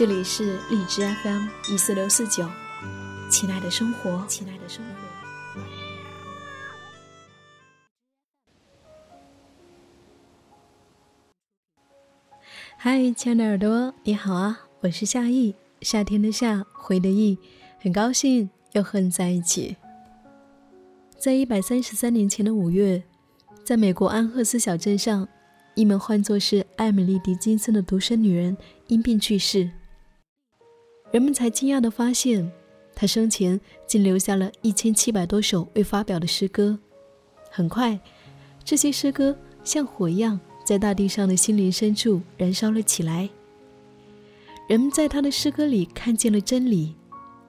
这里是荔枝 FM 一四六四九，亲爱的生活，亲爱的生活。嗨，亲爱的耳朵，你好啊！我是夏意，夏天的夏，回的意，很高兴又和你在一起。在一百三十三年前的五月，在美国安赫斯小镇上，一名唤作是艾米丽·狄金森的独生女人因病去世。人们才惊讶地发现，他生前竟留下了一千七百多首未发表的诗歌。很快，这些诗歌像火一样在大地上的心灵深处燃烧了起来。人们在他的诗歌里看见了真理、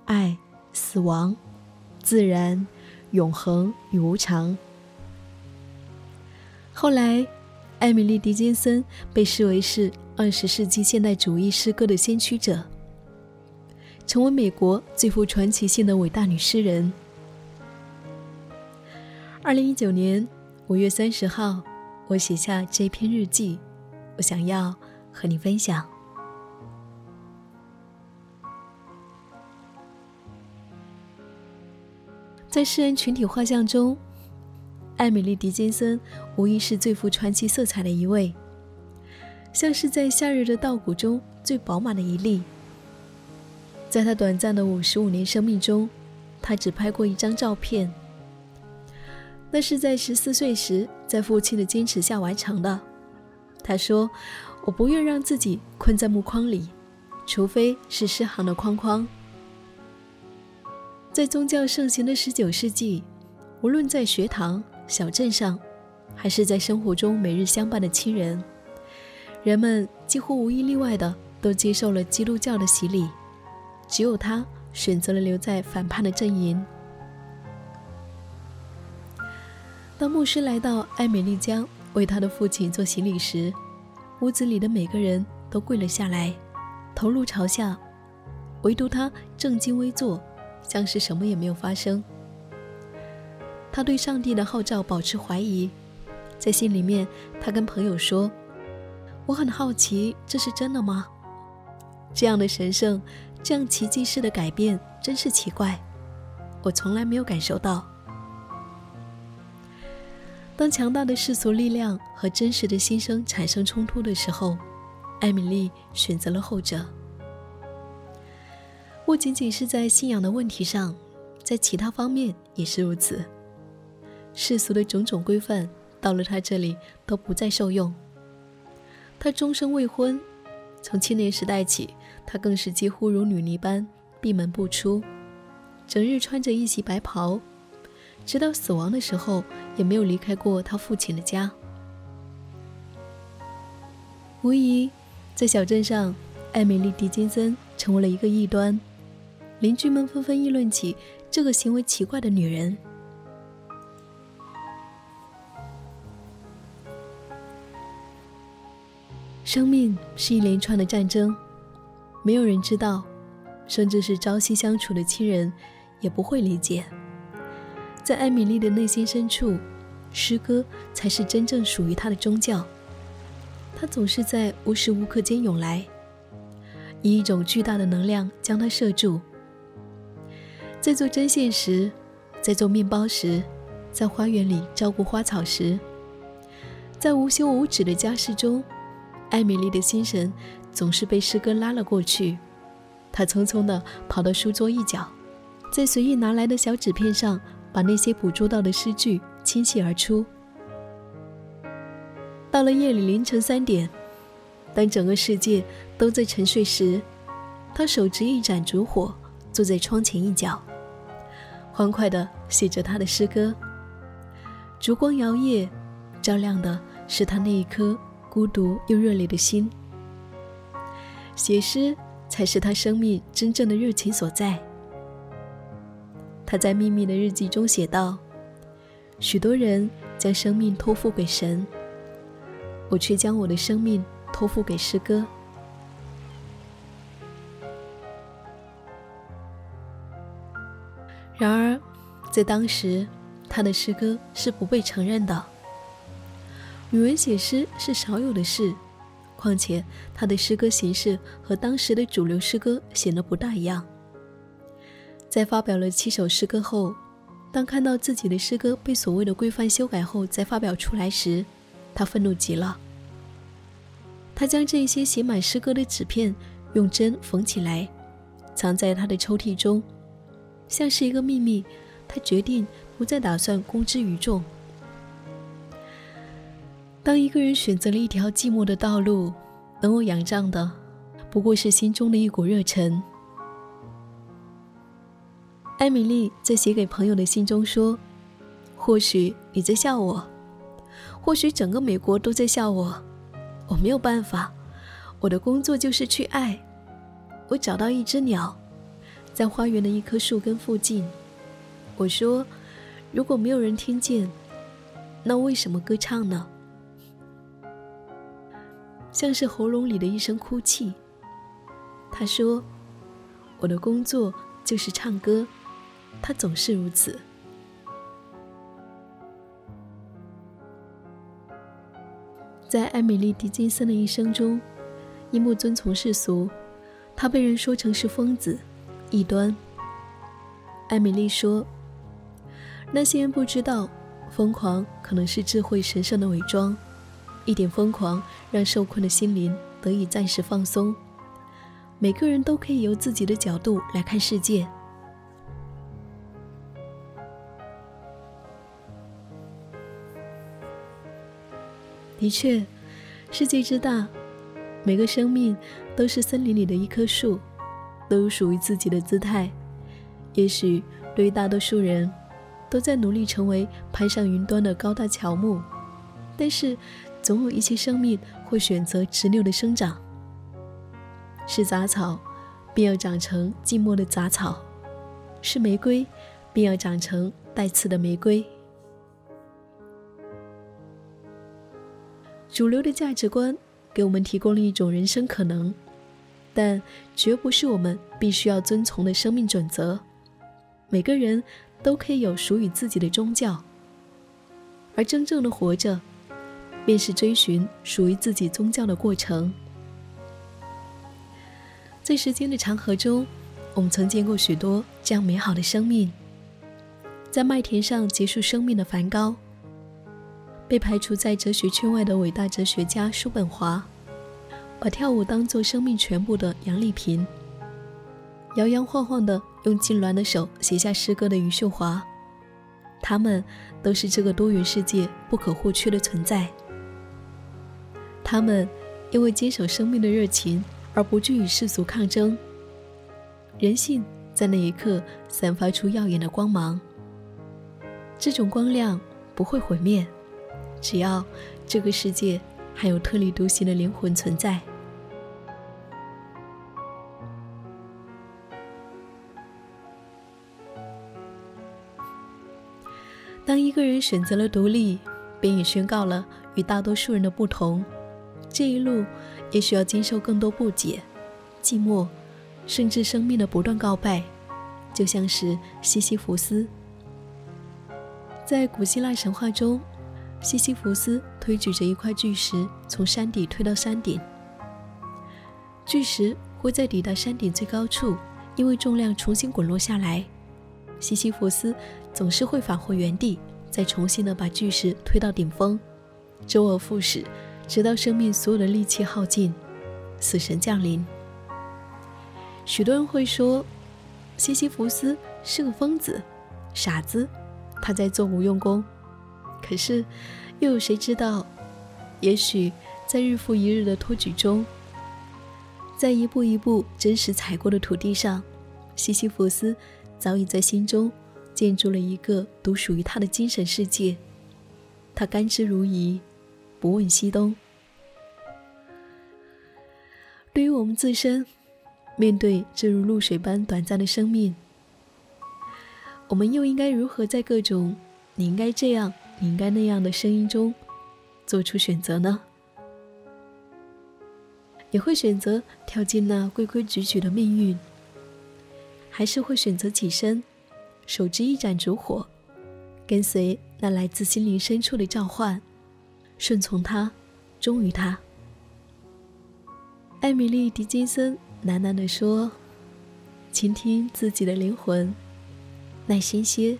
爱、死亡、自然、永恒与无常。后来，艾米丽·狄金森被视为是二十世纪现代主义诗歌的先驱者。成为美国最富传奇性的伟大女诗人。二零一九年五月三十号，我写下这篇日记，我想要和你分享。在诗人群体画像中，艾米丽·狄金森无疑是最富传奇色彩的一位，像是在夏日的稻谷中最饱满的一粒。在他短暂的五十五年生命中，他只拍过一张照片。那是在十四岁时，在父亲的坚持下完成的。他说：“我不愿让自己困在木框里，除非是诗行的框框。”在宗教盛行的十九世纪，无论在学堂、小镇上，还是在生活中每日相伴的亲人，人们几乎无一例外的都接受了基督教的洗礼。只有他选择了留在反叛的阵营。当牧师来到艾美丽江为他的父亲做洗礼时，屋子里的每个人都跪了下来，头颅朝下，唯独他正襟危坐，像是什么也没有发生。他对上帝的号召保持怀疑，在心里面，他跟朋友说：“我很好奇，这是真的吗？这样的神圣。”这样奇迹式的改变真是奇怪，我从来没有感受到。当强大的世俗力量和真实的心声产生冲突的时候，艾米丽选择了后者。不仅仅是在信仰的问题上，在其他方面也是如此。世俗的种种规范到了她这里都不再受用。她终生未婚，从青年时代起。她更是几乎如女尼般闭门不出，整日穿着一袭白袍，直到死亡的时候也没有离开过她父亲的家。无疑，在小镇上，艾米丽·狄金森成为了一个异端，邻居们纷纷议论起这个行为奇怪的女人。生命是一连串的战争。没有人知道，甚至是朝夕相处的亲人也不会理解。在艾米丽的内心深处，诗歌才是真正属于她的宗教。它总是在无时无刻间涌来，以一种巨大的能量将它摄住。在做针线时，在做面包时，在花园里照顾花草时，在无休无止的家事中，艾米丽的心神。总是被诗歌拉了过去，他匆匆地跑到书桌一角，在随意拿来的小纸片上，把那些捕捉到的诗句倾泻而出。到了夜里凌晨三点，当整个世界都在沉睡时，他手执一盏烛火，坐在窗前一角，欢快地写着他的诗歌。烛光摇曳，照亮的是他那一颗孤独又热烈的心。写诗才是他生命真正的热情所在。他在秘密的日记中写道：“许多人将生命托付给神，我却将我的生命托付给诗歌。”然而，在当时，他的诗歌是不被承认的。语文写诗是少有的事，况且他的诗歌形式和当时的主流诗歌显得不大一样。在发表了七首诗歌后，当看到自己的诗歌被所谓的规范修改后再发表出来时，他愤怒极了。他将这些写满诗歌的纸片用针缝起来，藏在他的抽屉中，像是一个秘密。他决定不再打算公之于众。当一个人选择了一条寂寞的道路，能够仰仗的，不过是心中的一股热忱。艾米丽在写给朋友的信中说：“或许你在笑我，或许整个美国都在笑我。我没有办法，我的工作就是去爱。我找到一只鸟，在花园的一棵树根附近。我说，如果没有人听见，那为什么歌唱呢？像是喉咙里的一声哭泣。”他说：“我的工作就是唱歌。”他总是如此。在艾米丽·狄金森的一生中，因不遵从世俗，他被人说成是疯子、异端。艾米丽说：“那些人不知道，疯狂可能是智慧神圣的伪装。一点疯狂让受困的心灵得以暂时放松。每个人都可以由自己的角度来看世界。”的确，世界之大，每个生命都是森林里的一棵树，都有属于自己的姿态。也许对于大多数人，都在努力成为攀上云端的高大乔木，但是总有一些生命会选择直溜的生长。是杂草，便要长成寂寞的杂草；是玫瑰，便要长成带刺的玫瑰。主流的价值观给我们提供了一种人生可能，但绝不是我们必须要遵从的生命准则。每个人都可以有属于自己的宗教，而真正的活着，便是追寻属于自己宗教的过程。在时间的长河中，我们曾见过许多这样美好的生命，在麦田上结束生命的梵高。被排除在哲学圈外的伟大哲学家叔本华，把跳舞当做生命全部的杨丽萍，摇摇晃晃的用痉挛的手写下诗歌的余秀华，他们都是这个多元世界不可或缺的存在。他们因为坚守生命的热情而不惧与世俗抗争，人性在那一刻散发出耀眼的光芒。这种光亮不会毁灭。只要这个世界还有特立独行的灵魂存在，当一个人选择了独立，便也宣告了与大多数人的不同。这一路也需要经受更多不解、寂寞，甚至生命的不断告白，就像是西西弗斯，在古希腊神话中。西西弗斯推举着一块巨石从山底推到山顶，巨石会在抵达山顶最高处，因为重量重新滚落下来。西西弗斯总是会返回原地，再重新的把巨石推到顶峰，周而复始，直到生命所有的力气耗尽，死神降临。许多人会说，西西弗斯是个疯子、傻子，他在做无用功。可是，又有谁知道？也许在日复一日的托举中，在一步一步真实踩过的土地上，西西弗斯早已在心中建筑了一个独属于他的精神世界。他甘之如饴，不问西东。对于我们自身，面对这如露水般短暂的生命，我们又应该如何在各种“你应该这样，你应该那样的”声音中做出选择呢？你会选择跳进那规规矩矩的命运，还是会选择起身，手执一盏烛火，跟随那来自心灵深处的召唤，顺从他，忠于他？艾米丽·狄金森喃喃地说：“倾听自己的灵魂，耐心些。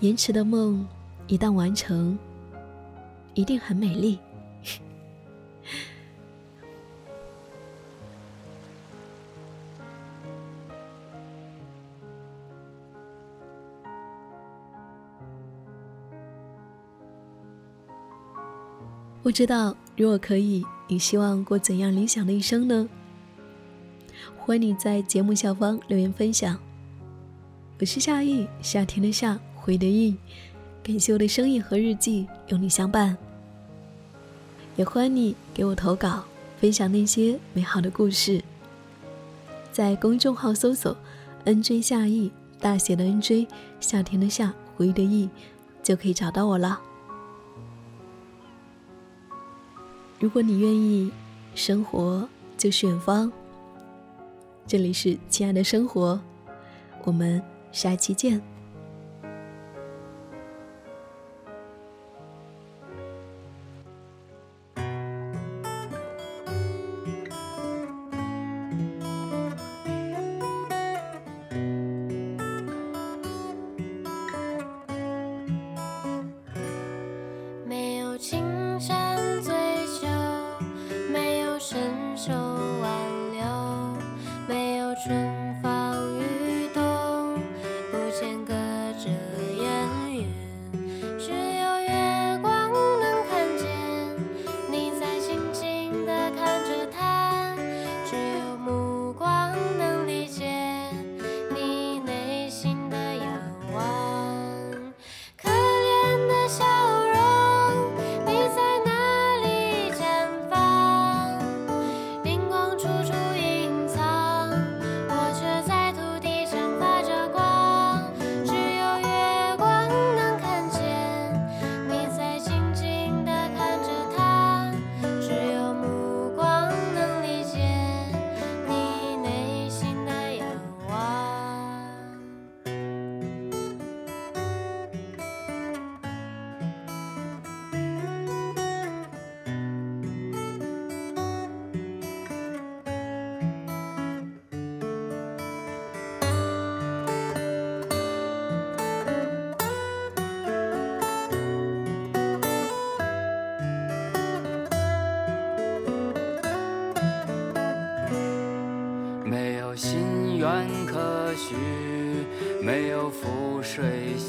延迟的梦一旦完成，一定很美丽。”不知道，如果可以，你希望过怎样理想的一生呢？欢迎你在节目下方留言分享。我是夏意，夏天的夏，回的意，感谢我的声音和日记有你相伴。也欢迎你给我投稿，分享那些美好的故事。在公众号搜索 “nj 夏意”，大写的 “nj”，夏天的夏，回的意，就可以找到我了。如果你愿意，生活就是远方。这里是亲爱的生活，我们下期见。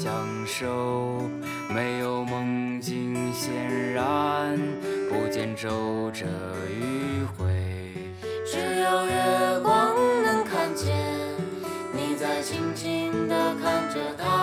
享受，没有梦境，显然不见皱褶余晖，只有月光能看见。你在静静的看着他。